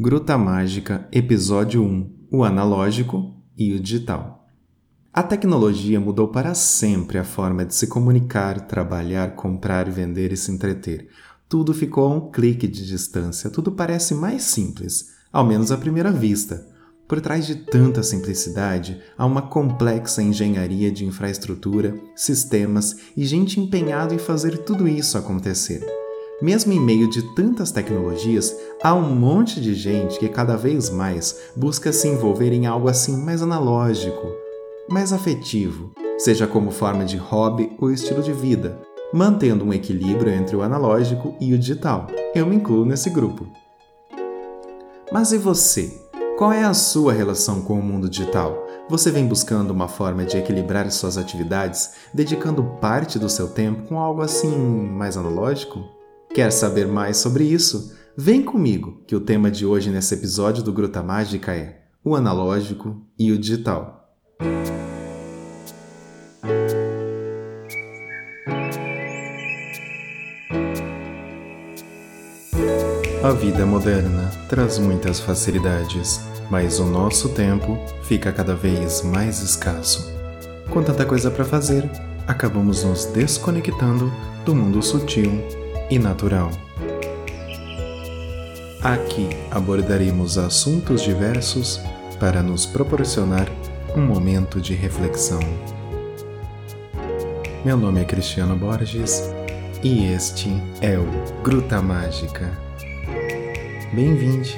Gruta Mágica, Episódio 1 O Analógico e o Digital. A tecnologia mudou para sempre a forma de se comunicar, trabalhar, comprar, vender e se entreter. Tudo ficou a um clique de distância, tudo parece mais simples, ao menos à primeira vista. Por trás de tanta simplicidade, há uma complexa engenharia de infraestrutura, sistemas e gente empenhada em fazer tudo isso acontecer. Mesmo em meio de tantas tecnologias, há um monte de gente que cada vez mais busca se envolver em algo assim mais analógico, mais afetivo, seja como forma de hobby ou estilo de vida, mantendo um equilíbrio entre o analógico e o digital. Eu me incluo nesse grupo. Mas e você? Qual é a sua relação com o mundo digital? Você vem buscando uma forma de equilibrar suas atividades, dedicando parte do seu tempo com algo assim mais analógico? Quer saber mais sobre isso? Vem comigo, que o tema de hoje nesse episódio do Gruta Mágica é o analógico e o digital. A vida moderna traz muitas facilidades, mas o nosso tempo fica cada vez mais escasso. Com tanta coisa para fazer, acabamos nos desconectando do mundo sutil e natural. Aqui abordaremos assuntos diversos para nos proporcionar um momento de reflexão. Meu nome é Cristiano Borges e este é o Gruta Mágica. Bem-vinde!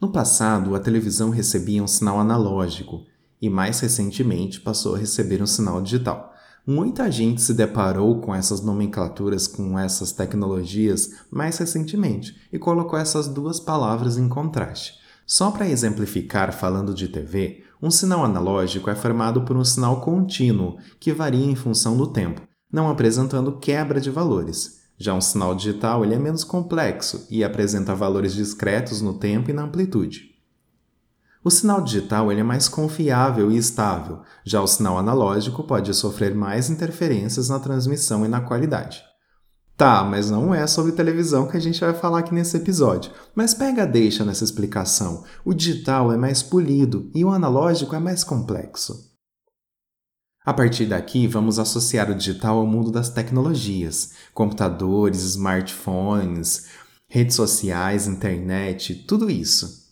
No passado, a televisão recebia um sinal analógico e mais recentemente passou a receber um sinal digital. Muita gente se deparou com essas nomenclaturas, com essas tecnologias mais recentemente e colocou essas duas palavras em contraste. Só para exemplificar, falando de TV, um sinal analógico é formado por um sinal contínuo que varia em função do tempo, não apresentando quebra de valores. Já um sinal digital ele é menos complexo e apresenta valores discretos no tempo e na amplitude. O sinal digital ele é mais confiável e estável, já o sinal analógico pode sofrer mais interferências na transmissão e na qualidade. Tá, mas não é sobre televisão que a gente vai falar aqui nesse episódio. Mas pega deixa nessa explicação. O digital é mais polido e o analógico é mais complexo. A partir daqui, vamos associar o digital ao mundo das tecnologias, computadores, smartphones, redes sociais, internet, tudo isso.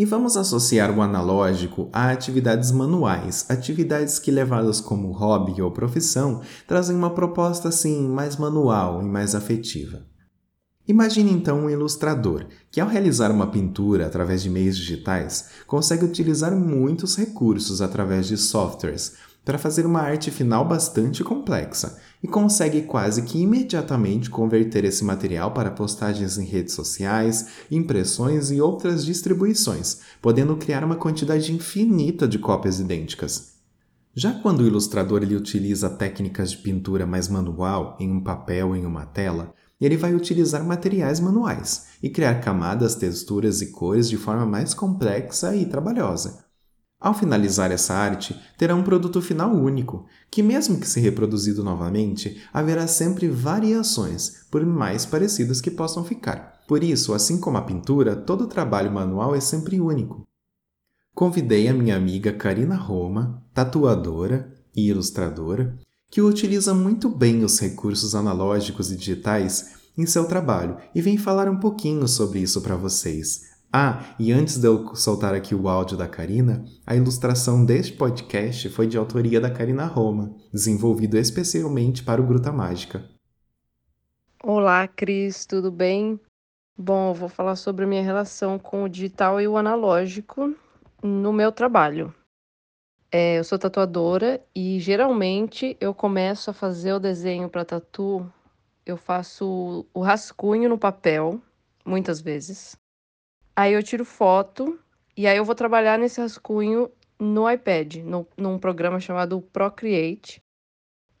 E vamos associar o analógico a atividades manuais, atividades que levadas como hobby ou profissão trazem uma proposta assim mais manual e mais afetiva. Imagine então um ilustrador que, ao realizar uma pintura através de meios digitais, consegue utilizar muitos recursos através de softwares para fazer uma arte final bastante complexa e consegue quase que imediatamente converter esse material para postagens em redes sociais, impressões e outras distribuições, podendo criar uma quantidade infinita de cópias idênticas. Já quando o ilustrador ele utiliza técnicas de pintura mais manual, em um papel ou em uma tela, ele vai utilizar materiais manuais e criar camadas, texturas e cores de forma mais complexa e trabalhosa. Ao finalizar essa arte, terá um produto final único, que, mesmo que se reproduzido novamente, haverá sempre variações, por mais parecidas que possam ficar. Por isso, assim como a pintura, todo trabalho manual é sempre único. Convidei a minha amiga Karina Roma, tatuadora e ilustradora, que utiliza muito bem os recursos analógicos e digitais em seu trabalho e vem falar um pouquinho sobre isso para vocês. Ah, e antes de eu soltar aqui o áudio da Karina, a ilustração deste podcast foi de autoria da Karina Roma, desenvolvido especialmente para o Gruta Mágica. Olá, Cris, tudo bem? Bom, vou falar sobre a minha relação com o digital e o analógico no meu trabalho. É, eu sou tatuadora e geralmente eu começo a fazer o desenho para tatu, eu faço o rascunho no papel, muitas vezes. Aí eu tiro foto e aí eu vou trabalhar nesse rascunho no iPad, no, num programa chamado Procreate.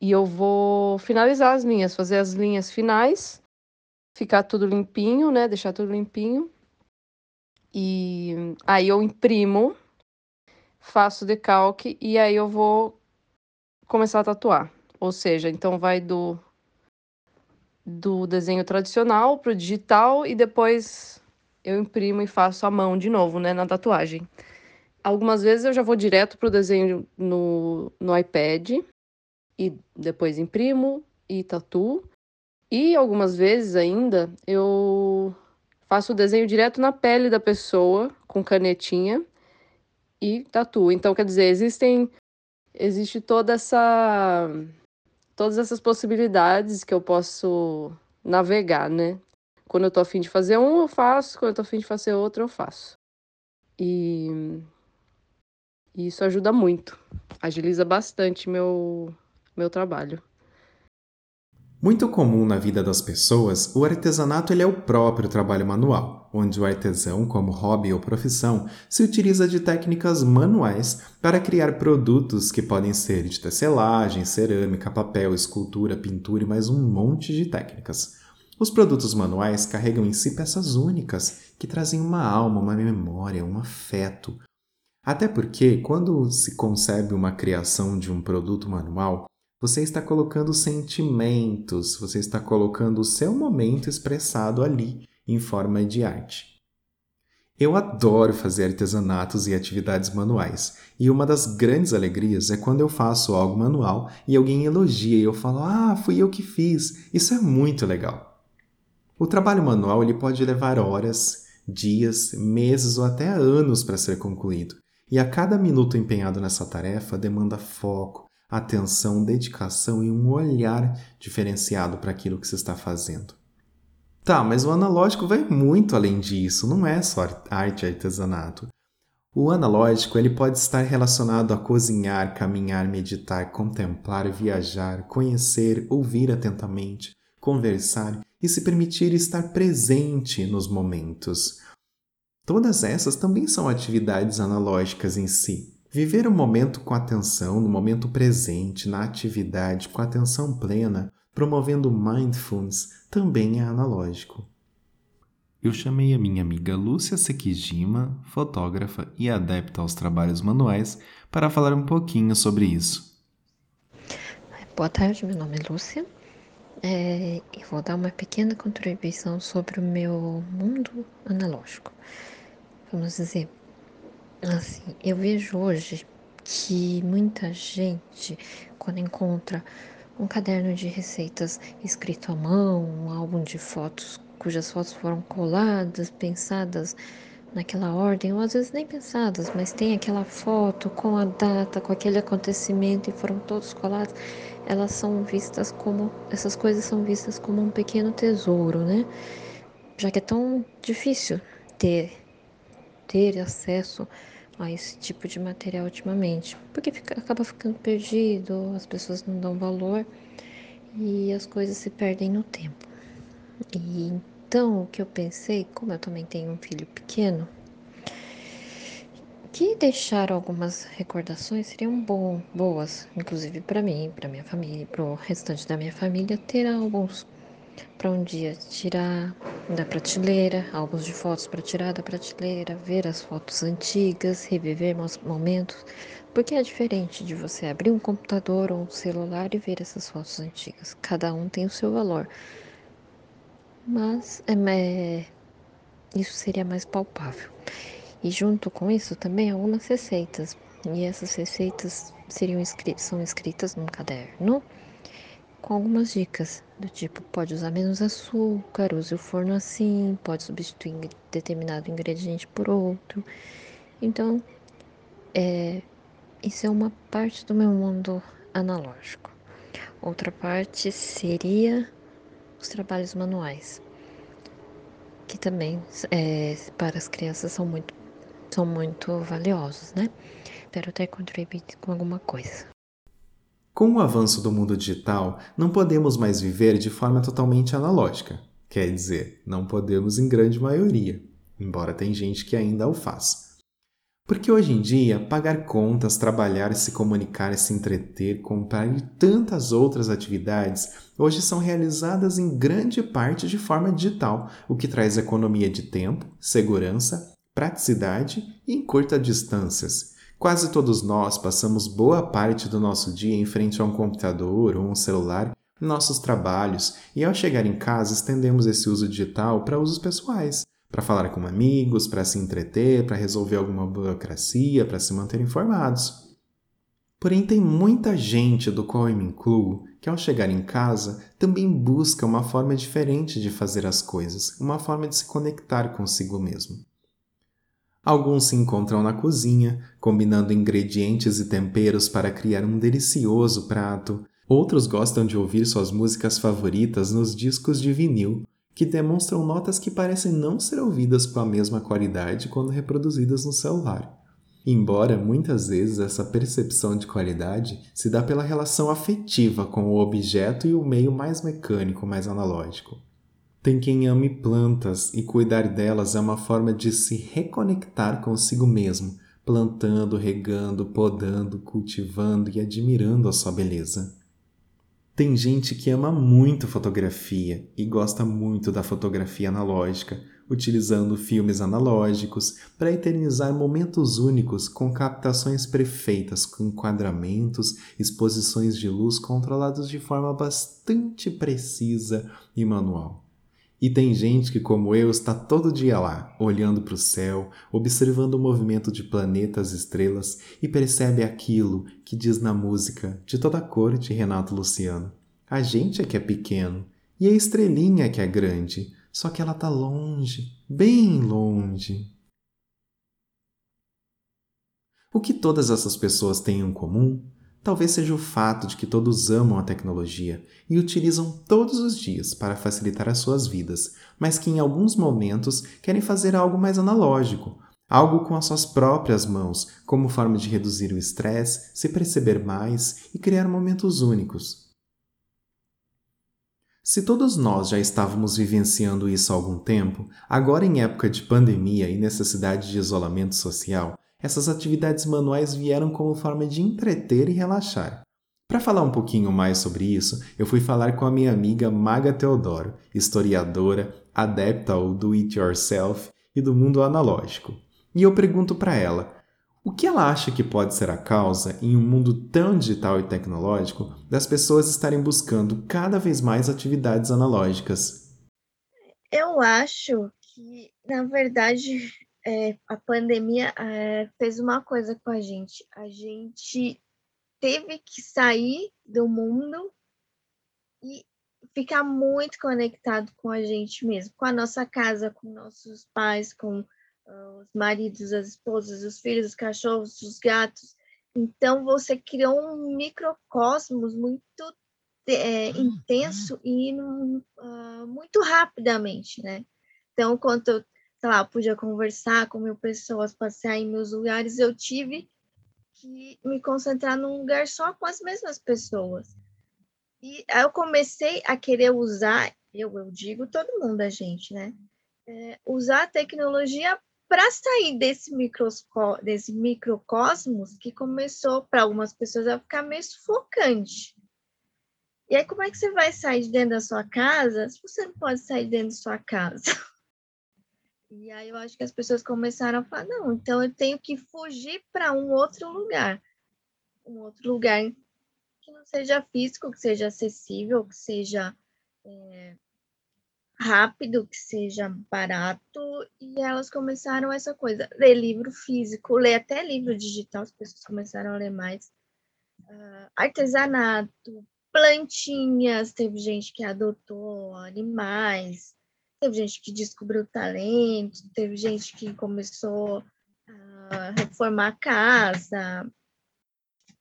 E eu vou finalizar as linhas, fazer as linhas finais, ficar tudo limpinho, né? Deixar tudo limpinho. E aí eu imprimo, faço decalque e aí eu vou começar a tatuar. Ou seja, então vai do do desenho tradicional para o digital e depois eu imprimo e faço à mão de novo, né, na tatuagem. Algumas vezes eu já vou direto para o desenho no, no iPad e depois imprimo e tatuo. E algumas vezes ainda eu faço o desenho direto na pele da pessoa com canetinha e tatuo. Então, quer dizer, existem existe toda essa todas essas possibilidades que eu posso navegar, né? Quando eu tô afim de fazer um, eu faço, quando eu tô afim de fazer outro, eu faço. E, e isso ajuda muito, agiliza bastante meu meu trabalho. Muito comum na vida das pessoas, o artesanato ele é o próprio trabalho manual, onde o artesão, como hobby ou profissão, se utiliza de técnicas manuais para criar produtos que podem ser de tecelagem, cerâmica, papel, escultura, pintura e mais um monte de técnicas. Os produtos manuais carregam em si peças únicas que trazem uma alma, uma memória, um afeto. Até porque, quando se concebe uma criação de um produto manual, você está colocando sentimentos, você está colocando o seu momento expressado ali em forma de arte. Eu adoro fazer artesanatos e atividades manuais, e uma das grandes alegrias é quando eu faço algo manual e alguém elogia e eu falo: "Ah, fui eu que fiz". Isso é muito legal. O trabalho manual ele pode levar horas, dias, meses ou até anos para ser concluído. E a cada minuto empenhado nessa tarefa demanda foco, atenção, dedicação e um olhar diferenciado para aquilo que você está fazendo. Tá, mas o analógico vai muito além disso, não é só arte e artesanato. O analógico ele pode estar relacionado a cozinhar, caminhar, meditar, contemplar, viajar, conhecer, ouvir atentamente, conversar e se permitir estar presente nos momentos. Todas essas também são atividades analógicas em si. Viver o momento com atenção, no momento presente, na atividade, com atenção plena, promovendo mindfulness, também é analógico. Eu chamei a minha amiga Lúcia Sekijima, fotógrafa e adepta aos trabalhos manuais, para falar um pouquinho sobre isso. Boa tarde, meu nome é Lúcia. É, e vou dar uma pequena contribuição sobre o meu mundo analógico. Vamos dizer, Assim, eu vejo hoje que muita gente, quando encontra um caderno de receitas escrito à mão, um álbum de fotos cujas fotos foram coladas, pensadas naquela ordem, ou às vezes nem pensadas, mas tem aquela foto com a data, com aquele acontecimento e foram todos colados, elas são vistas como, essas coisas são vistas como um pequeno tesouro, né? Já que é tão difícil ter ter acesso a esse tipo de material ultimamente, porque fica, acaba ficando perdido, as pessoas não dão valor e as coisas se perdem no tempo. E então o que eu pensei, como eu também tenho um filho pequeno, que deixar algumas recordações seriam bom, boas, inclusive para mim, para minha família, para o restante da minha família, ter álbuns para um dia tirar da prateleira, álbuns de fotos para tirar da prateleira, ver as fotos antigas, reviver momentos, porque é diferente de você abrir um computador ou um celular e ver essas fotos antigas. Cada um tem o seu valor. Mas é, isso seria mais palpável. E junto com isso também algumas receitas. E essas receitas seriam são escritas num caderno com algumas dicas do tipo pode usar menos açúcar, use o forno assim, pode substituir determinado ingrediente por outro. Então, é, isso é uma parte do meu mundo analógico. Outra parte seria os trabalhos manuais, que também é, para as crianças são muito, são muito valiosos, né? Espero ter contribuído com alguma coisa. Com o avanço do mundo digital, não podemos mais viver de forma totalmente analógica. Quer dizer, não podemos em grande maioria, embora tem gente que ainda o faz. Porque hoje em dia, pagar contas, trabalhar, se comunicar, se entreter, comprar e tantas outras atividades hoje são realizadas em grande parte de forma digital, o que traz economia de tempo, segurança, praticidade e encurta distâncias Quase todos nós passamos boa parte do nosso dia em frente a um computador ou um celular em nossos trabalhos e ao chegar em casa estendemos esse uso digital para usos pessoais, para falar com amigos, para se entreter, para resolver alguma burocracia, para se manter informados. Porém, tem muita gente, do qual eu me incluo, que ao chegar em casa também busca uma forma diferente de fazer as coisas, uma forma de se conectar consigo mesmo. Alguns se encontram na cozinha, combinando ingredientes e temperos para criar um delicioso prato. Outros gostam de ouvir suas músicas favoritas nos discos de vinil, que demonstram notas que parecem não ser ouvidas com a mesma qualidade quando reproduzidas no celular. Embora muitas vezes essa percepção de qualidade se dá pela relação afetiva com o objeto e o meio mais mecânico, mais analógico. Tem quem ame plantas e cuidar delas é uma forma de se reconectar consigo mesmo, plantando, regando, podando, cultivando e admirando a sua beleza. Tem gente que ama muito fotografia e gosta muito da fotografia analógica, utilizando filmes analógicos para eternizar momentos únicos com captações perfeitas, com enquadramentos, exposições de luz controlados de forma bastante precisa e manual. E tem gente que, como eu, está todo dia lá, olhando para o céu, observando o movimento de planetas estrelas e percebe aquilo que diz na música de toda cor de Renato Luciano. A gente é que é pequeno e a estrelinha é que é grande, só que ela está longe, bem longe. O que todas essas pessoas têm em comum Talvez seja o fato de que todos amam a tecnologia e utilizam todos os dias para facilitar as suas vidas, mas que em alguns momentos querem fazer algo mais analógico, algo com as suas próprias mãos, como forma de reduzir o estresse, se perceber mais e criar momentos únicos. Se todos nós já estávamos vivenciando isso há algum tempo, agora em época de pandemia e necessidade de isolamento social, essas atividades manuais vieram como forma de entreter e relaxar. Para falar um pouquinho mais sobre isso, eu fui falar com a minha amiga Maga Teodoro, historiadora, adepta ao do it yourself e do mundo analógico. E eu pergunto para ela: o que ela acha que pode ser a causa, em um mundo tão digital e tecnológico, das pessoas estarem buscando cada vez mais atividades analógicas? Eu acho que, na verdade, é, a pandemia é, fez uma coisa com a gente. A gente teve que sair do mundo e ficar muito conectado com a gente mesmo, com a nossa casa, com nossos pais, com uh, os maridos, as esposas, os filhos, os cachorros, os gatos. Então você criou um microcosmos muito é, intenso e uh, muito rapidamente, né? Então, quando eu sei lá, podia conversar com mil pessoas, passear em meus lugares, eu tive que me concentrar num lugar só com as mesmas pessoas. E aí eu comecei a querer usar, eu, eu digo todo mundo, a gente, né? É, usar a tecnologia para sair desse, microsco desse microcosmos que começou, para algumas pessoas, a ficar meio sufocante. E aí, como é que você vai sair de dentro da sua casa se você não pode sair dentro da sua casa? E aí eu acho que as pessoas começaram a falar, não, então eu tenho que fugir para um outro lugar. Um outro lugar que não seja físico, que seja acessível, que seja é, rápido, que seja barato. E elas começaram essa coisa, ler livro físico, ler até livro digital, as pessoas começaram a ler mais. Uh, artesanato, plantinhas, teve gente que adotou animais, Teve gente que descobriu talento, teve gente que começou a reformar a casa.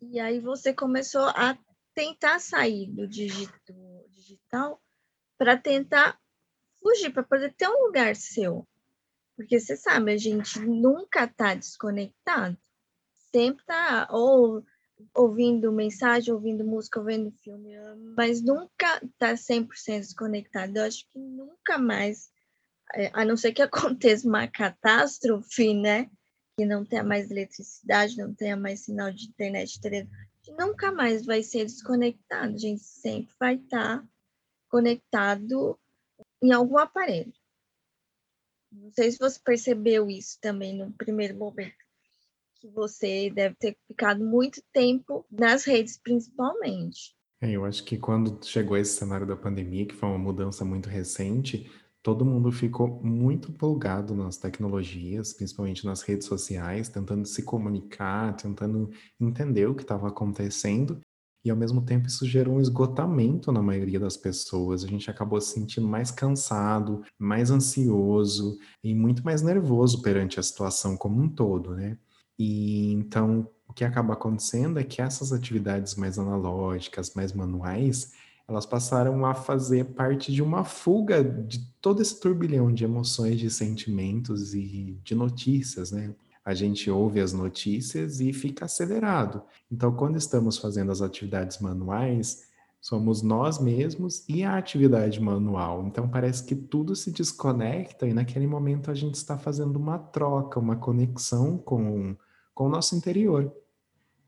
E aí você começou a tentar sair do digital para tentar fugir, para poder ter um lugar seu. Porque você sabe, a gente nunca está desconectado. Sempre está ou ouvindo mensagem, ouvindo música, ouvindo filme, mas nunca tá 100% desconectado. Eu acho que nunca mais, é, a não ser que aconteça uma catástrofe, né? Que não tenha mais eletricidade, não tenha mais sinal de internet, nunca mais vai ser desconectado. A gente sempre vai estar tá conectado em algum aparelho. Não sei se você percebeu isso também no primeiro momento que você deve ter ficado muito tempo nas redes, principalmente. É, eu acho que quando chegou esse cenário da pandemia, que foi uma mudança muito recente, todo mundo ficou muito empolgado nas tecnologias, principalmente nas redes sociais, tentando se comunicar, tentando entender o que estava acontecendo. E ao mesmo tempo isso gerou um esgotamento na maioria das pessoas. A gente acabou se sentindo mais cansado, mais ansioso e muito mais nervoso perante a situação como um todo, né? E então o que acaba acontecendo é que essas atividades mais analógicas, mais manuais, elas passaram a fazer parte de uma fuga de todo esse turbilhão de emoções, de sentimentos e de notícias, né? A gente ouve as notícias e fica acelerado. Então, quando estamos fazendo as atividades manuais, somos nós mesmos e a atividade manual. Então, parece que tudo se desconecta e naquele momento a gente está fazendo uma troca, uma conexão com, com o nosso interior.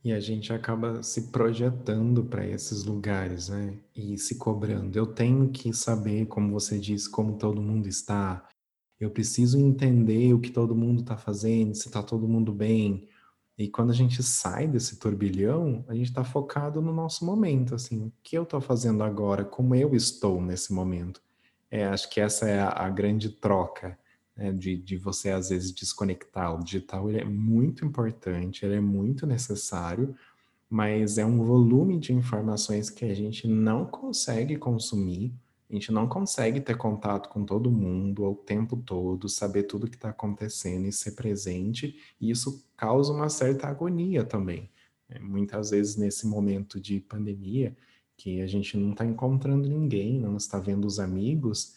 E a gente acaba se projetando para esses lugares, né? E se cobrando. Eu tenho que saber, como você disse, como todo mundo está. Eu preciso entender o que todo mundo está fazendo, se está todo mundo bem. E quando a gente sai desse turbilhão, a gente está focado no nosso momento, assim, o que eu estou fazendo agora, como eu estou nesse momento. É, acho que essa é a, a grande troca né, de, de você às vezes desconectar. O digital ele é muito importante, ele é muito necessário, mas é um volume de informações que a gente não consegue consumir, a gente não consegue ter contato com todo mundo o tempo todo, saber tudo que está acontecendo e ser presente, e isso causa uma certa agonia também. Né? Muitas vezes nesse momento de pandemia, que a gente não está encontrando ninguém, não está vendo os amigos,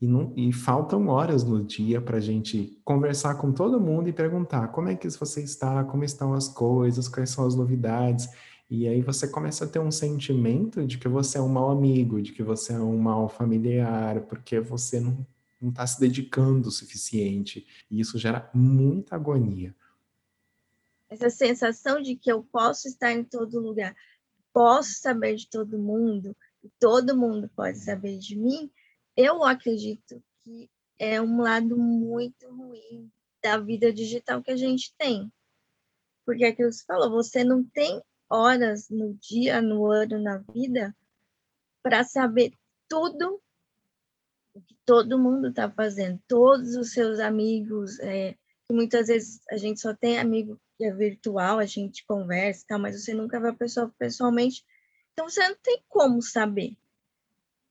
e, não, e faltam horas no dia para a gente conversar com todo mundo e perguntar como é que você está, como estão as coisas, quais são as novidades. E aí você começa a ter um sentimento de que você é um mau amigo, de que você é um mau familiar, porque você não está se dedicando o suficiente. E isso gera muita agonia. Essa sensação de que eu posso estar em todo lugar, posso saber de todo mundo, todo mundo pode saber de mim, eu acredito que é um lado muito ruim da vida digital que a gente tem. Porque é que você falou, você não tem horas no dia, no ano, na vida para saber tudo o que todo mundo está fazendo, todos os seus amigos, é, que muitas vezes a gente só tem amigo que é virtual, a gente conversa, tá, mas você nunca vê a pessoa pessoalmente, então você não tem como saber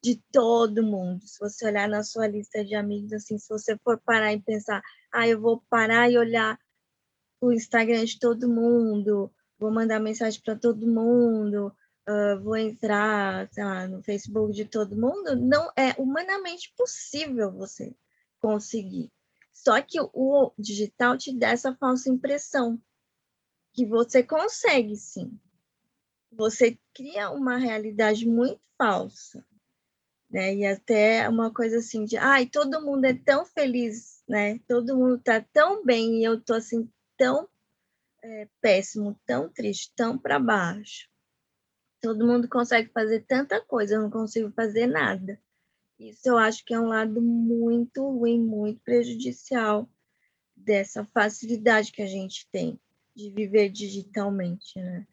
de todo mundo. Se você olhar na sua lista de amigos, assim, se você for parar e pensar, ah, eu vou parar e olhar o Instagram de todo mundo, vou mandar mensagem para todo mundo, uh, vou entrar, sei lá, no Facebook de todo mundo, não é humanamente possível você conseguir. Só que o digital te dá essa falsa impressão que você consegue sim. Você cria uma realidade muito falsa né? E até uma coisa assim de, ai, todo mundo é tão feliz, né? Todo mundo tá tão bem e eu tô assim tão é, péssimo, tão triste, tão para baixo. Todo mundo consegue fazer tanta coisa, eu não consigo fazer nada. Isso eu acho que é um lado muito ruim, muito prejudicial dessa facilidade que a gente tem de viver digitalmente, né?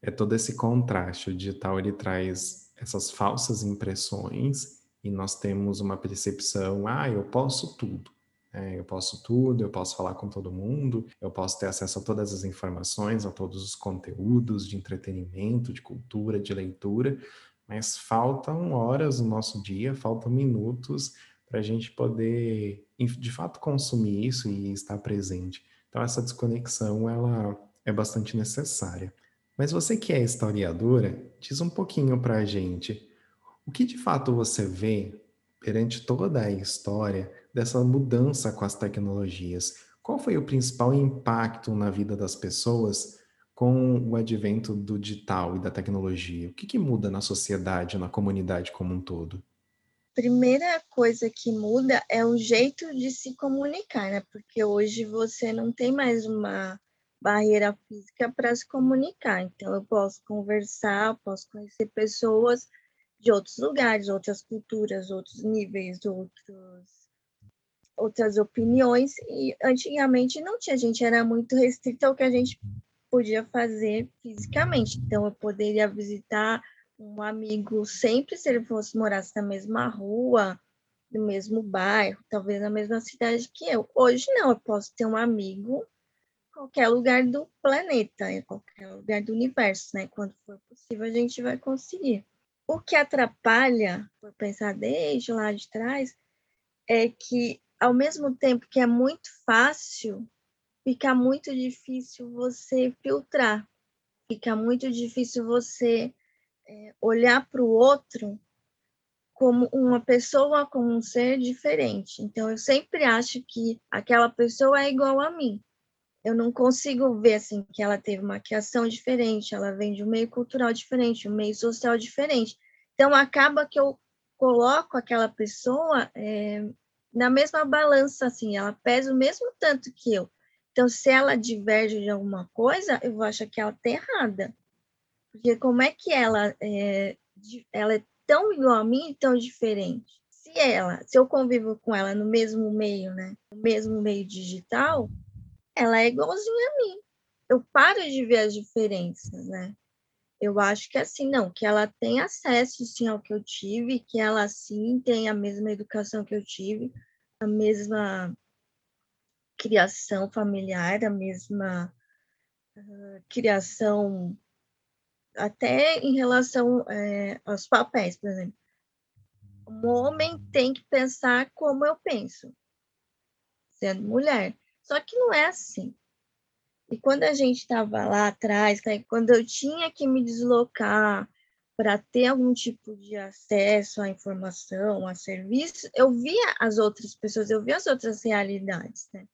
É todo esse contraste. O digital ele traz essas falsas impressões e nós temos uma percepção, ah, eu posso tudo. É, eu posso tudo, eu posso falar com todo mundo, eu posso ter acesso a todas as informações, a todos os conteúdos de entretenimento, de cultura, de leitura, mas faltam horas no nosso dia, faltam minutos para a gente poder, de fato, consumir isso e estar presente. Então, essa desconexão, ela é bastante necessária. Mas você que é historiadora, diz um pouquinho para a gente o que de fato você vê perante toda a história dessa mudança com as tecnologias. Qual foi o principal impacto na vida das pessoas com o advento do digital e da tecnologia? O que, que muda na sociedade, na comunidade como um todo? Primeira coisa que muda é o jeito de se comunicar, né? Porque hoje você não tem mais uma barreira física para se comunicar. Então, eu posso conversar, posso conhecer pessoas de outros lugares, outras culturas, outros níveis, outros outras opiniões e antigamente não tinha, a gente era muito restrito ao que a gente podia fazer fisicamente. Então eu poderia visitar um amigo sempre se ele fosse morasse na mesma rua, no mesmo bairro, talvez na mesma cidade que eu. Hoje não, eu posso ter um amigo qualquer lugar do planeta, em qualquer lugar do universo, né? Quando for possível, a gente vai conseguir. O que atrapalha, por pensar desde lá de trás, é que ao mesmo tempo que é muito fácil, fica muito difícil você filtrar, fica muito difícil você é, olhar para o outro como uma pessoa, como um ser diferente. Então, eu sempre acho que aquela pessoa é igual a mim. Eu não consigo ver assim que ela teve uma criação diferente, ela vem de um meio cultural diferente, um meio social diferente. Então, acaba que eu coloco aquela pessoa é, na mesma balança, assim, ela pesa o mesmo tanto que eu. Então, se ela diverge de alguma coisa, eu vou achar que ela está errada. Porque como é que ela é, ela é tão igual a mim e tão diferente? Se ela, se eu convivo com ela no mesmo meio, né, no mesmo meio digital, ela é igualzinha a mim. Eu paro de ver as diferenças, né? Eu acho que assim, não, que ela tem acesso sim ao que eu tive, que ela sim tem a mesma educação que eu tive, a mesma criação familiar, a mesma uh, criação até em relação é, aos papéis, por exemplo. Um homem tem que pensar como eu penso, sendo mulher. Só que não é assim. E quando a gente estava lá atrás, né, quando eu tinha que me deslocar para ter algum tipo de acesso à informação, a serviço, eu via as outras pessoas, eu via as outras realidades, né?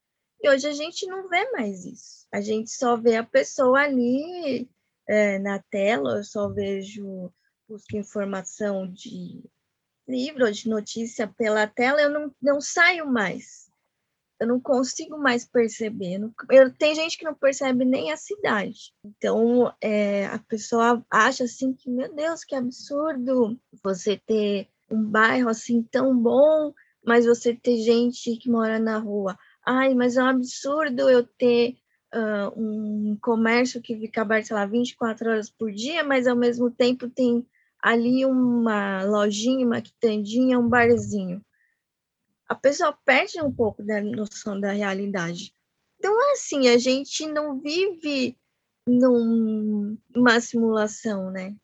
E hoje a gente não vê mais isso. A gente só vê a pessoa ali é, na tela, eu só vejo, busco informação de livro de notícia pela tela, eu não, não saio mais. Eu não consigo mais perceber. Não, eu, tem gente que não percebe nem a cidade. Então, é, a pessoa acha assim que, meu Deus, que absurdo você ter um bairro assim tão bom, mas você ter gente que mora na rua. Ai, mas é um absurdo eu ter uh, um comércio que fica aberto, sei lá, 24 horas por dia, mas ao mesmo tempo tem ali uma lojinha, uma quitandinha, um barzinho. A pessoa perde um pouco da noção da realidade. Então, é assim, a gente não vive numa simulação, né?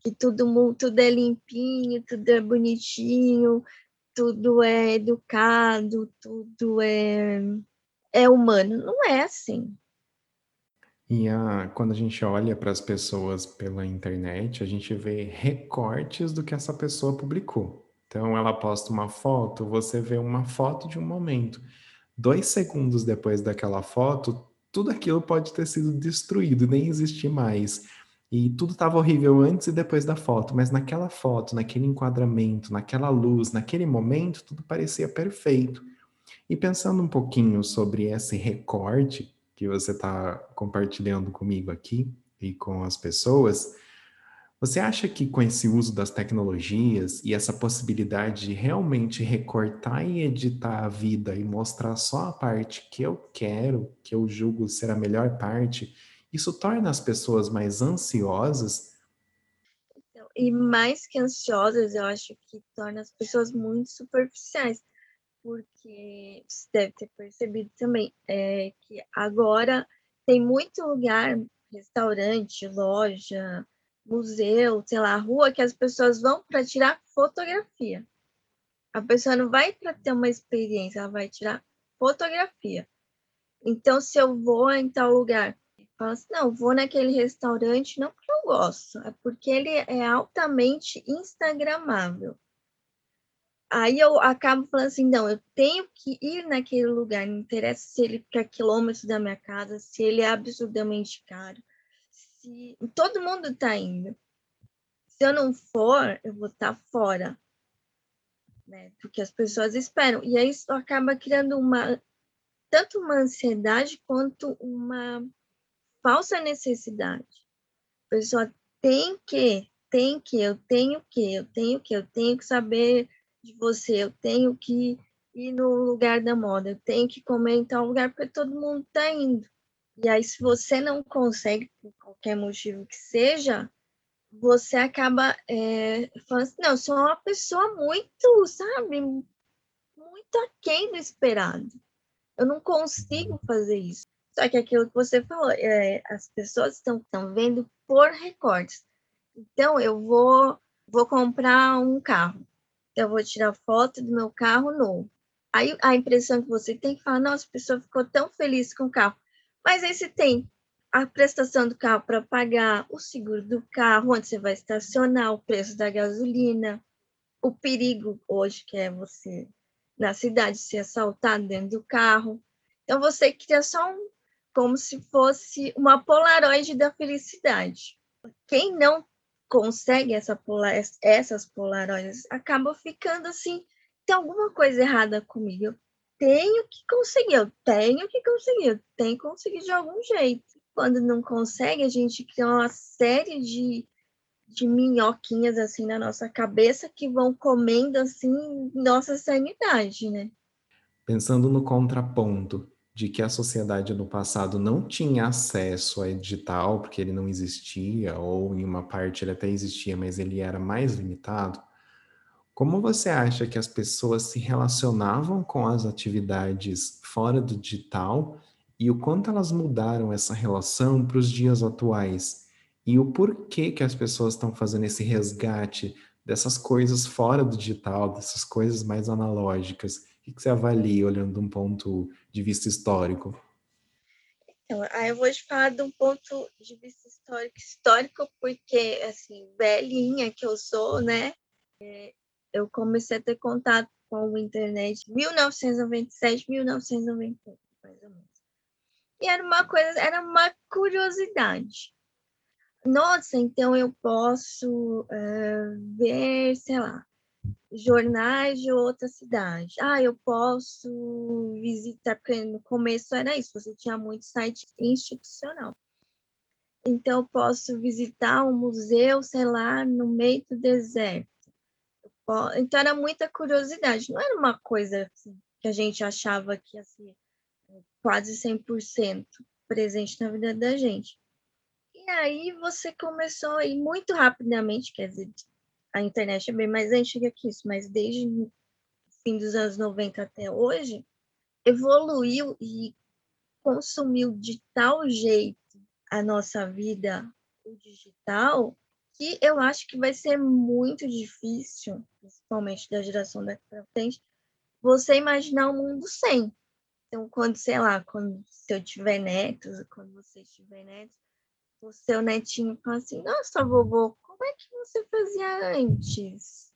Que tudo, tudo é limpinho, tudo é bonitinho, tudo é educado, tudo é é humano. Não é assim. E a, quando a gente olha para as pessoas pela internet, a gente vê recortes do que essa pessoa publicou. Então, ela posta uma foto, você vê uma foto de um momento. Dois segundos depois daquela foto, tudo aquilo pode ter sido destruído, nem existir mais. E tudo estava horrível antes e depois da foto, mas naquela foto, naquele enquadramento, naquela luz, naquele momento, tudo parecia perfeito. E pensando um pouquinho sobre esse recorte que você está compartilhando comigo aqui e com as pessoas, você acha que com esse uso das tecnologias e essa possibilidade de realmente recortar e editar a vida e mostrar só a parte que eu quero, que eu julgo ser a melhor parte, isso torna as pessoas mais ansiosas? Então, e mais que ansiosas, eu acho que torna as pessoas muito superficiais porque você deve ter percebido também é, que agora tem muito lugar, restaurante, loja, museu, sei lá, rua, que as pessoas vão para tirar fotografia. A pessoa não vai para ter uma experiência, ela vai tirar fotografia. Então, se eu vou em tal lugar, falo assim, não, vou naquele restaurante não porque eu gosto, é porque ele é altamente instagramável aí eu acabo falando assim, não, eu tenho que ir naquele lugar, não interessa se ele fica a quilômetros da minha casa, se ele é absurdamente caro, se todo mundo está indo. Se eu não for, eu vou estar tá fora, né? Porque as pessoas esperam. E aí isso acaba criando uma tanto uma ansiedade quanto uma falsa necessidade. A pessoa tem que, tem que, eu tenho que, eu tenho que, eu tenho que saber de você, eu tenho que ir no lugar da moda, eu tenho que comer em tal lugar porque todo mundo está indo. E aí, se você não consegue, por qualquer motivo que seja, você acaba é, falando assim, não, eu sou uma pessoa muito, sabe, muito aquém do esperado. Eu não consigo fazer isso. Só que aquilo que você falou, é, as pessoas estão, estão vendo por recortes. Então, eu vou, vou comprar um carro. Eu vou tirar foto do meu carro novo. Aí a impressão que você tem que falar, nossa, a pessoa ficou tão feliz com o carro. Mas aí você tem a prestação do carro para pagar, o seguro do carro, onde você vai estacionar, o preço da gasolina, o perigo hoje que é você na cidade ser assaltado dentro do carro. Então você cria só um como se fosse uma polaroid da felicidade. Quem não consegue essa polar, essas polaroids acaba ficando assim, tem alguma coisa errada comigo. Eu tenho que conseguir, eu tenho que conseguir, eu tenho que conseguir de algum jeito. Quando não consegue, a gente cria uma série de, de minhoquinhas assim na nossa cabeça que vão comendo assim nossa sanidade, né? Pensando no contraponto, de que a sociedade no passado não tinha acesso a digital, porque ele não existia, ou em uma parte ele até existia, mas ele era mais limitado, como você acha que as pessoas se relacionavam com as atividades fora do digital e o quanto elas mudaram essa relação para os dias atuais? E o porquê que as pessoas estão fazendo esse resgate dessas coisas fora do digital, dessas coisas mais analógicas? O que você avalia olhando de um ponto de vista histórico? Então, aí eu vou te falar de um ponto de vista histórico, histórico porque, assim, velhinha que eu sou, né? Eu comecei a ter contato com a internet em 1997, 1998, mais ou menos. E era uma coisa, era uma curiosidade. Nossa, então eu posso uh, ver, sei lá, jornais de outra cidade. Ah, eu posso visitar, porque no começo era isso, você tinha muito site institucional. Então, eu posso visitar um museu, sei lá, no meio do deserto. Então, era muita curiosidade, não era uma coisa assim, que a gente achava que ia ser quase 100% presente na vida da gente. E aí você começou a ir muito rapidamente, quer dizer, a internet é bem mais antiga que isso, mas desde fim dos anos 90 até hoje, evoluiu e consumiu de tal jeito a nossa vida, o digital, que eu acho que vai ser muito difícil, principalmente da geração daqui para frente, você imaginar um mundo sem. Então, quando, sei lá, quando se eu tiver netos, quando você tiver netos, o seu netinho fala assim, nossa, vovô, como é que você fazia antes?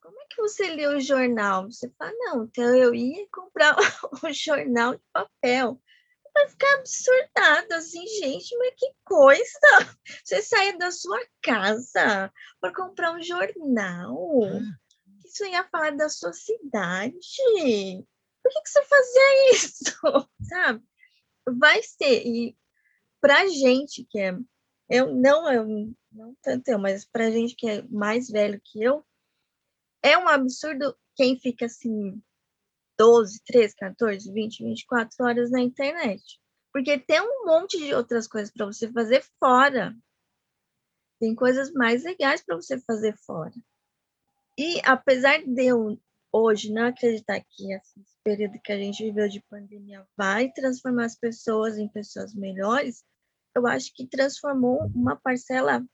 Como é que você lia o jornal? Você fala, não, então eu ia comprar o jornal de papel. Vai ficar absurdado, assim, gente, mas que coisa! Você saia da sua casa para comprar um jornal. Isso ia falar da sua cidade. Por que, que você fazia isso? Sabe? Vai ser, e pra gente que é eu não, eu, não tanto eu, mas para gente que é mais velho que eu, é um absurdo quem fica assim 12, 13, 14, 20, 24 horas na internet. Porque tem um monte de outras coisas para você fazer fora. Tem coisas mais legais para você fazer fora. E apesar de eu hoje não acreditar que esse período que a gente viveu de pandemia vai transformar as pessoas em pessoas melhores, eu acho que transformou uma parcela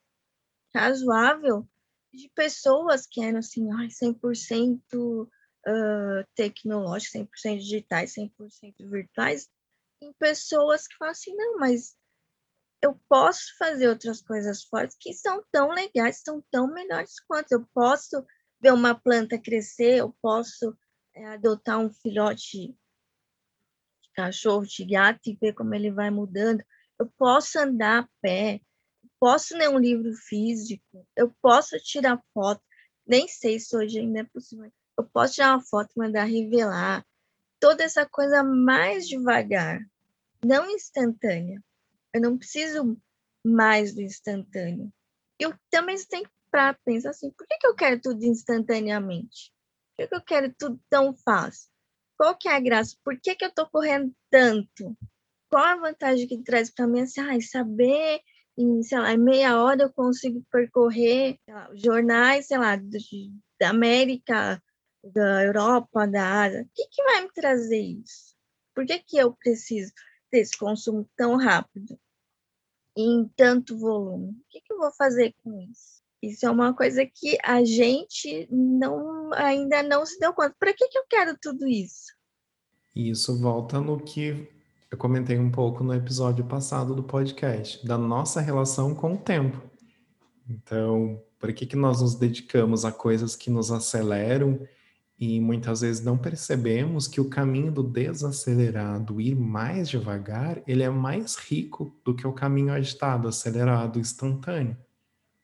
razoável de pessoas que eram assim, ai, 100% uh, tecnológicas, 100% digitais, 100% virtuais, em pessoas que falam assim, não, mas eu posso fazer outras coisas fortes que são tão legais, são tão melhores quanto. Eu posso ver uma planta crescer, eu posso é, adotar um filhote de cachorro, de gato e ver como ele vai mudando eu posso andar a pé, posso ler um livro físico, eu posso tirar foto, nem sei se hoje ainda é possível, eu posso tirar uma foto mandar revelar, toda essa coisa mais devagar, não instantânea. Eu não preciso mais do instantâneo. Eu também tenho para pensar assim, por que, que eu quero tudo instantaneamente? Por que eu quero tudo tão fácil? Qual que é a graça? Por que, que eu estou correndo tanto? Qual a vantagem que traz para mim? Assim, ah, saber em, sei lá, em meia hora eu consigo percorrer lá, jornais, sei lá, da América, da Europa, da Ásia. O que, que vai me trazer isso? Por que, que eu preciso desse consumo tão rápido? em tanto volume? O que, que eu vou fazer com isso? Isso é uma coisa que a gente não ainda não se deu conta. Para que, que eu quero tudo isso? E isso volta no que eu comentei um pouco no episódio passado do podcast, da nossa relação com o tempo. Então, por que, que nós nos dedicamos a coisas que nos aceleram e muitas vezes não percebemos que o caminho do desacelerado, ir mais devagar, ele é mais rico do que o caminho agitado, acelerado, instantâneo.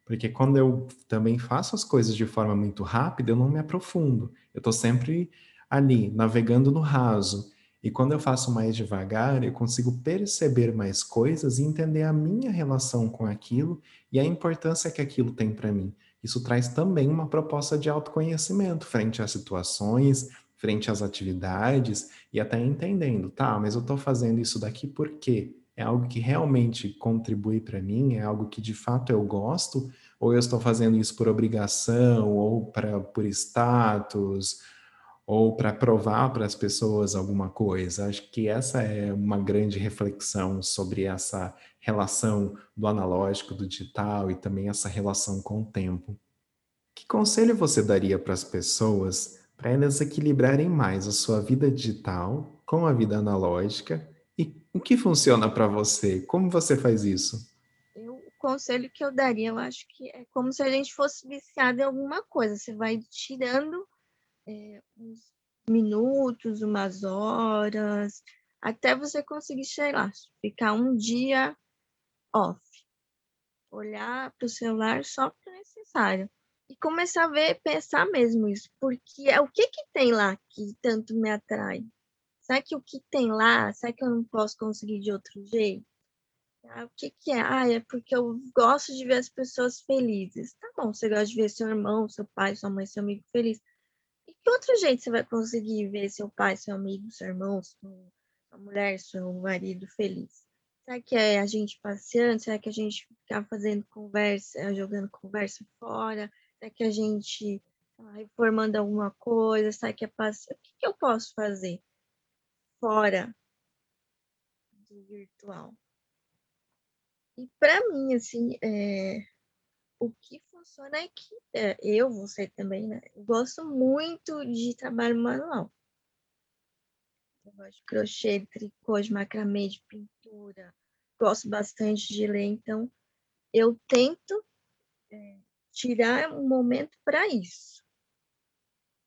Porque quando eu também faço as coisas de forma muito rápida, eu não me aprofundo. Eu estou sempre ali, navegando no raso. E quando eu faço mais devagar, eu consigo perceber mais coisas e entender a minha relação com aquilo e a importância que aquilo tem para mim. Isso traz também uma proposta de autoconhecimento frente às situações, frente às atividades e até entendendo, tá, mas eu estou fazendo isso daqui por quê? É algo que realmente contribui para mim? É algo que de fato eu gosto? Ou eu estou fazendo isso por obrigação, ou para por status, ou para provar para as pessoas alguma coisa? Acho que essa é uma grande reflexão sobre essa relação do analógico, do digital e também essa relação com o tempo. Que conselho você daria para as pessoas para elas equilibrarem mais a sua vida digital com a vida analógica? E o que funciona para você? Como você faz isso? O conselho que eu daria, eu acho que é como se a gente fosse viciado em alguma coisa. Você vai tirando é, uns minutos, umas horas, até você conseguir, sei lá, ficar um dia off. Olhar para o celular só para o necessário. E começar a ver, pensar mesmo isso. Porque é o que, que tem lá que tanto me atrai? Será que o que tem lá, será que eu não posso conseguir de outro jeito? Ah, o que, que é? Ah, é porque eu gosto de ver as pessoas felizes. Tá bom, você gosta de ver seu irmão, seu pai, sua mãe, seu amigo feliz. Que outro jeito você vai conseguir ver seu pai, seu amigo, seu irmão, sua mulher, seu marido feliz? Será que é a gente passeando? Será que a gente ficar fazendo conversa, jogando conversa fora? Será que a gente tá reformando alguma coisa? Será que é passeio? O que, que eu posso fazer fora do virtual? E para mim, assim, é, o que é que é, eu, você também, né? Gosto muito de trabalho manual. Eu gosto de crochê, de tricô, de macramê, de pintura. Gosto bastante de ler, então eu tento é, tirar um momento para isso.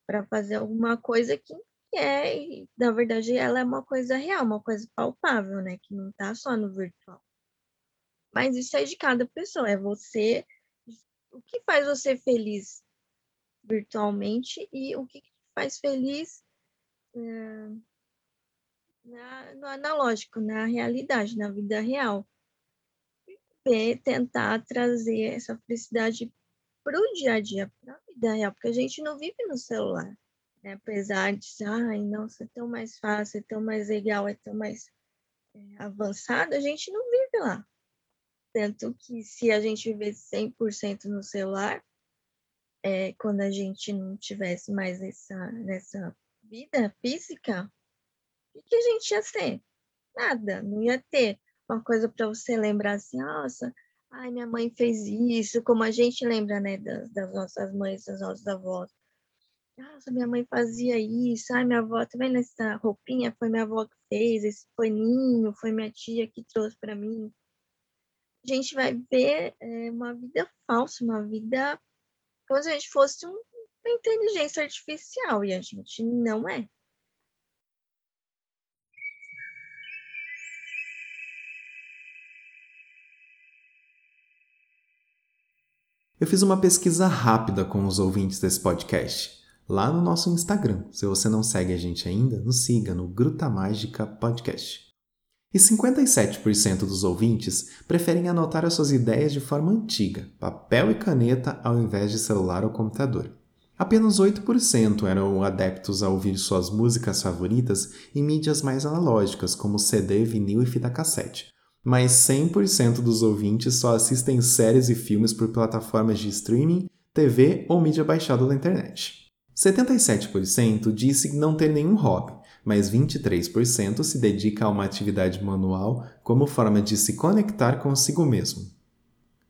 Para fazer alguma coisa que é, na verdade, ela é uma coisa real, uma coisa palpável, né? Que não está só no virtual. Mas isso é de cada pessoa, é você. O que faz você feliz virtualmente e o que faz feliz é, na, no analógico, na realidade, na vida real. E tentar trazer essa felicidade para o dia a dia, para a vida real, porque a gente não vive no celular. Né? Apesar de, ai, nossa, é tão mais fácil, é tão mais legal, é tão mais é, avançado, a gente não vive lá. Tanto que se a gente vivesse 100% no celular, é, quando a gente não tivesse mais essa, nessa vida física, o que a gente ia ser? Nada, não ia ter uma coisa para você lembrar assim, nossa, ai, minha mãe fez isso, como a gente lembra, né, das, das nossas mães, das nossas avós. Nossa, minha mãe fazia isso, ai, minha avó, também nessa roupinha foi minha avó que fez, esse paninho foi minha tia que trouxe para mim. A gente vai ver é, uma vida falsa, uma vida como se a gente fosse um, uma inteligência artificial, e a gente não é. Eu fiz uma pesquisa rápida com os ouvintes desse podcast, lá no nosso Instagram. Se você não segue a gente ainda, nos siga no Gruta Mágica Podcast. E 57% dos ouvintes preferem anotar as suas ideias de forma antiga, papel e caneta ao invés de celular ou computador. Apenas 8% eram adeptos a ouvir suas músicas favoritas em mídias mais analógicas, como CD, vinil e fita cassete. Mas 100% dos ouvintes só assistem séries e filmes por plataformas de streaming, TV ou mídia baixada na internet. 77% disse não ter nenhum hobby, mas 23% se dedica a uma atividade manual como forma de se conectar consigo mesmo.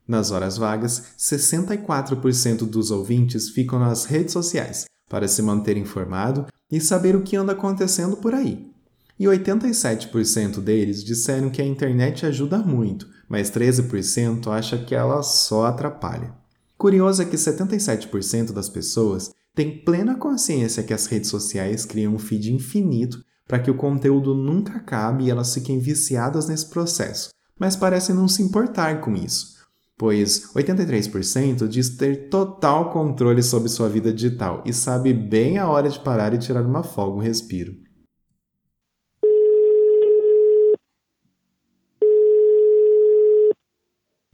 Nas horas vagas, 64% dos ouvintes ficam nas redes sociais para se manter informado e saber o que anda acontecendo por aí. E 87% deles disseram que a internet ajuda muito, mas 13% acha que ela só atrapalha. Curioso é que 77% das pessoas têm plena consciência que as redes sociais criam um feed infinito para que o conteúdo nunca acabe e elas fiquem viciadas nesse processo, mas parecem não se importar com isso, pois 83% diz ter total controle sobre sua vida digital e sabe bem a hora de parar e tirar uma folga, um respiro.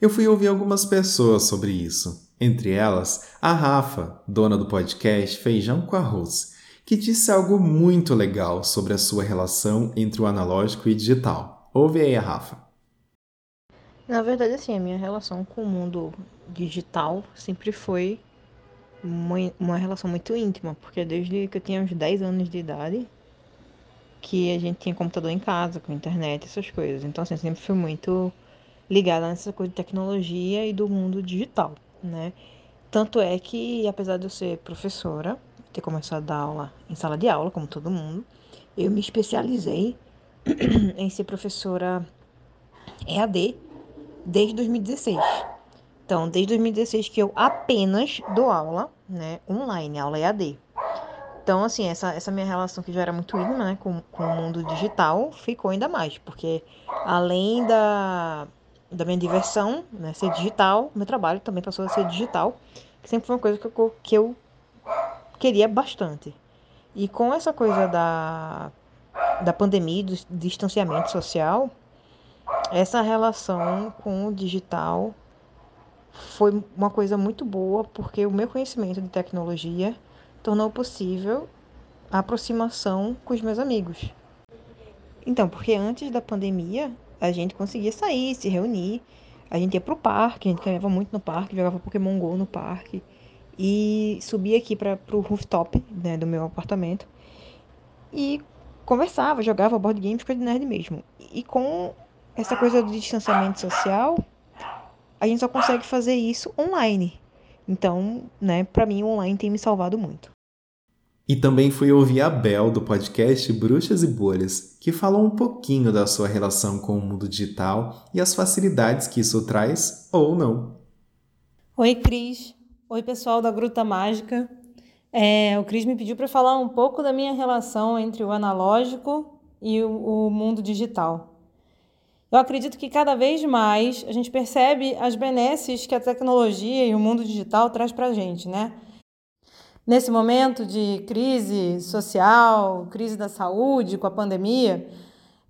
Eu fui ouvir algumas pessoas sobre isso. Entre elas, a Rafa, dona do podcast Feijão com Arroz, que disse algo muito legal sobre a sua relação entre o analógico e digital. Ouve aí a Rafa. Na verdade, assim, a minha relação com o mundo digital sempre foi uma relação muito íntima, porque desde que eu tinha uns 10 anos de idade, que a gente tinha computador em casa, com internet, essas coisas. Então, assim, sempre fui muito ligada nessa coisa de tecnologia e do mundo digital né? Tanto é que, apesar de eu ser professora, ter começado a dar aula em sala de aula, como todo mundo, eu me especializei em ser professora EAD desde 2016. Então, desde 2016 que eu apenas dou aula, né, online, aula EAD. Então, assim, essa, essa minha relação que já era muito íntima, né, com, com o mundo digital, ficou ainda mais, porque além da, da minha diversão, né, ser digital, meu trabalho também passou a ser digital, que sempre foi uma coisa que eu, que eu queria bastante. E com essa coisa da, da pandemia, do distanciamento social, essa relação com o digital foi uma coisa muito boa, porque o meu conhecimento de tecnologia tornou possível a aproximação com os meus amigos. Então, porque antes da pandemia, a gente conseguia sair, se reunir. A gente ia pro parque, a gente caminhava muito no parque, jogava Pokémon GO no parque. E subia aqui para pro rooftop né, do meu apartamento. E conversava, jogava board game, ficava de nerd mesmo. E com essa coisa do distanciamento social, a gente só consegue fazer isso online. Então, né, para mim o online tem me salvado muito. E também fui ouvir a Bel do podcast Bruxas e Bolhas, que falou um pouquinho da sua relação com o mundo digital e as facilidades que isso traz ou não. Oi, Cris. Oi, pessoal da Gruta Mágica. É, o Cris me pediu para falar um pouco da minha relação entre o analógico e o, o mundo digital. Eu acredito que cada vez mais a gente percebe as benesses que a tecnologia e o mundo digital traz para a gente, né? Nesse momento de crise social, crise da saúde, com a pandemia,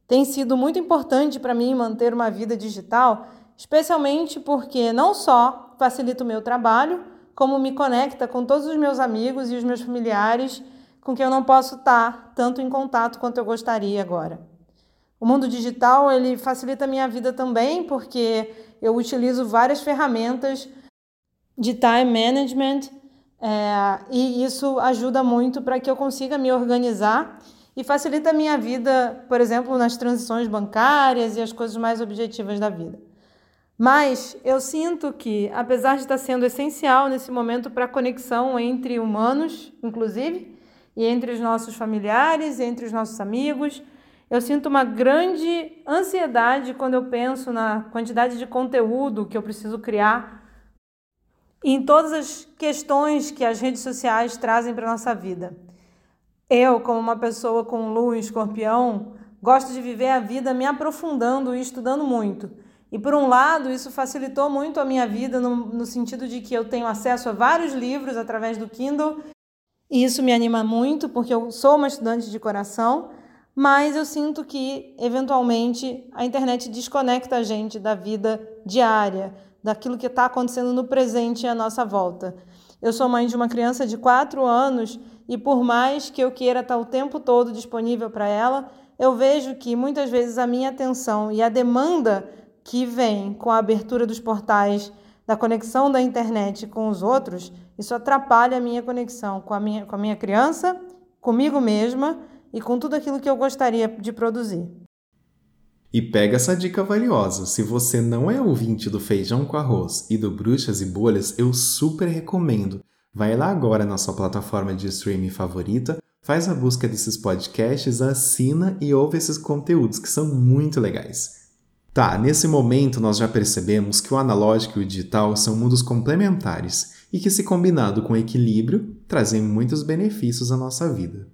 tem sido muito importante para mim manter uma vida digital, especialmente porque não só facilita o meu trabalho, como me conecta com todos os meus amigos e os meus familiares com quem eu não posso estar tanto em contato quanto eu gostaria agora. O mundo digital ele facilita a minha vida também porque eu utilizo várias ferramentas de time management é, e isso ajuda muito para que eu consiga me organizar e facilita a minha vida, por exemplo, nas transições bancárias e as coisas mais objetivas da vida. Mas eu sinto que, apesar de estar sendo essencial nesse momento para a conexão entre humanos, inclusive, e entre os nossos familiares, entre os nossos amigos, eu sinto uma grande ansiedade quando eu penso na quantidade de conteúdo que eu preciso criar em todas as questões que as redes sociais trazem para a nossa vida. Eu, como uma pessoa com lua em escorpião, gosto de viver a vida me aprofundando e estudando muito. E por um lado, isso facilitou muito a minha vida no, no sentido de que eu tenho acesso a vários livros através do Kindle. E isso me anima muito, porque eu sou uma estudante de coração, mas eu sinto que, eventualmente, a internet desconecta a gente da vida diária, daquilo que está acontecendo no presente à nossa volta. Eu sou mãe de uma criança de 4 anos e, por mais que eu queira estar o tempo todo disponível para ela, eu vejo que muitas vezes a minha atenção e a demanda que vem com a abertura dos portais, da conexão da internet com os outros, isso atrapalha a minha conexão com a minha, com a minha criança, comigo mesma e com tudo aquilo que eu gostaria de produzir. E pega essa dica valiosa. Se você não é ouvinte do Feijão com Arroz e do Bruxas e Bolhas, eu super recomendo. Vai lá agora na sua plataforma de streaming favorita, faz a busca desses podcasts, assina e ouve esses conteúdos que são muito legais. Tá, nesse momento nós já percebemos que o analógico e o digital são mundos complementares e que, se combinado com equilíbrio, trazem muitos benefícios à nossa vida.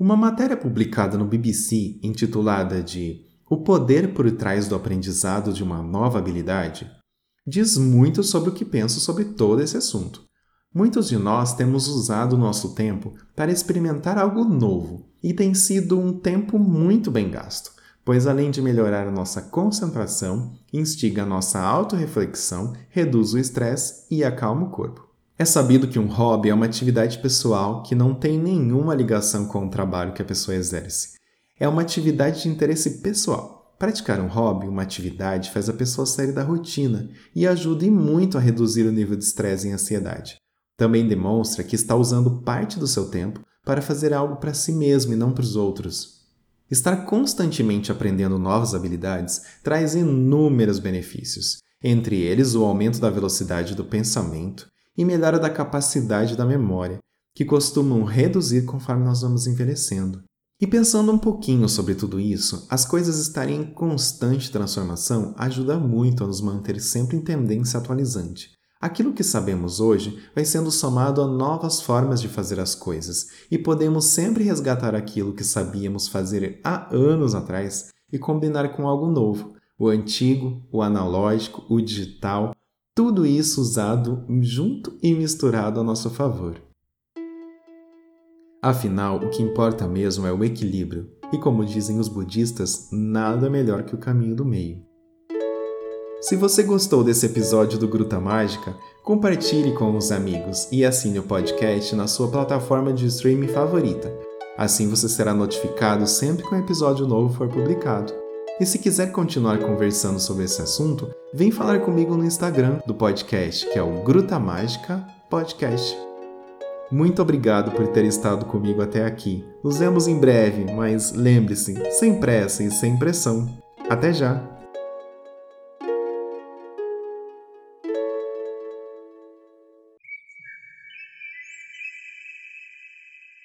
Uma matéria publicada no BBC intitulada de o poder por trás do aprendizado de uma nova habilidade diz muito sobre o que penso sobre todo esse assunto. Muitos de nós temos usado o nosso tempo para experimentar algo novo e tem sido um tempo muito bem gasto, pois além de melhorar a nossa concentração, instiga a nossa autorreflexão, reduz o estresse e acalma o corpo. É sabido que um hobby é uma atividade pessoal que não tem nenhuma ligação com o trabalho que a pessoa exerce é uma atividade de interesse pessoal. Praticar um hobby, uma atividade, faz a pessoa sair da rotina e ajuda muito a reduzir o nível de estresse e ansiedade. Também demonstra que está usando parte do seu tempo para fazer algo para si mesmo e não para os outros. Estar constantemente aprendendo novas habilidades traz inúmeros benefícios, entre eles o aumento da velocidade do pensamento e melhora da capacidade da memória, que costumam reduzir conforme nós vamos envelhecendo. E pensando um pouquinho sobre tudo isso, as coisas estarem em constante transformação ajuda muito a nos manter sempre em tendência atualizante. Aquilo que sabemos hoje vai sendo somado a novas formas de fazer as coisas, e podemos sempre resgatar aquilo que sabíamos fazer há anos atrás e combinar com algo novo, o antigo, o analógico, o digital, tudo isso usado junto e misturado a nosso favor. Afinal, o que importa mesmo é o equilíbrio, e como dizem os budistas, nada melhor que o caminho do meio. Se você gostou desse episódio do Gruta Mágica, compartilhe com os amigos e assine o podcast na sua plataforma de streaming favorita. Assim você será notificado sempre que um episódio novo for publicado. E se quiser continuar conversando sobre esse assunto, vem falar comigo no Instagram do podcast, que é o Gruta Mágica Podcast. Muito obrigado por ter estado comigo até aqui. Nos vemos em breve, mas lembre-se, sem pressa e sem pressão. Até já!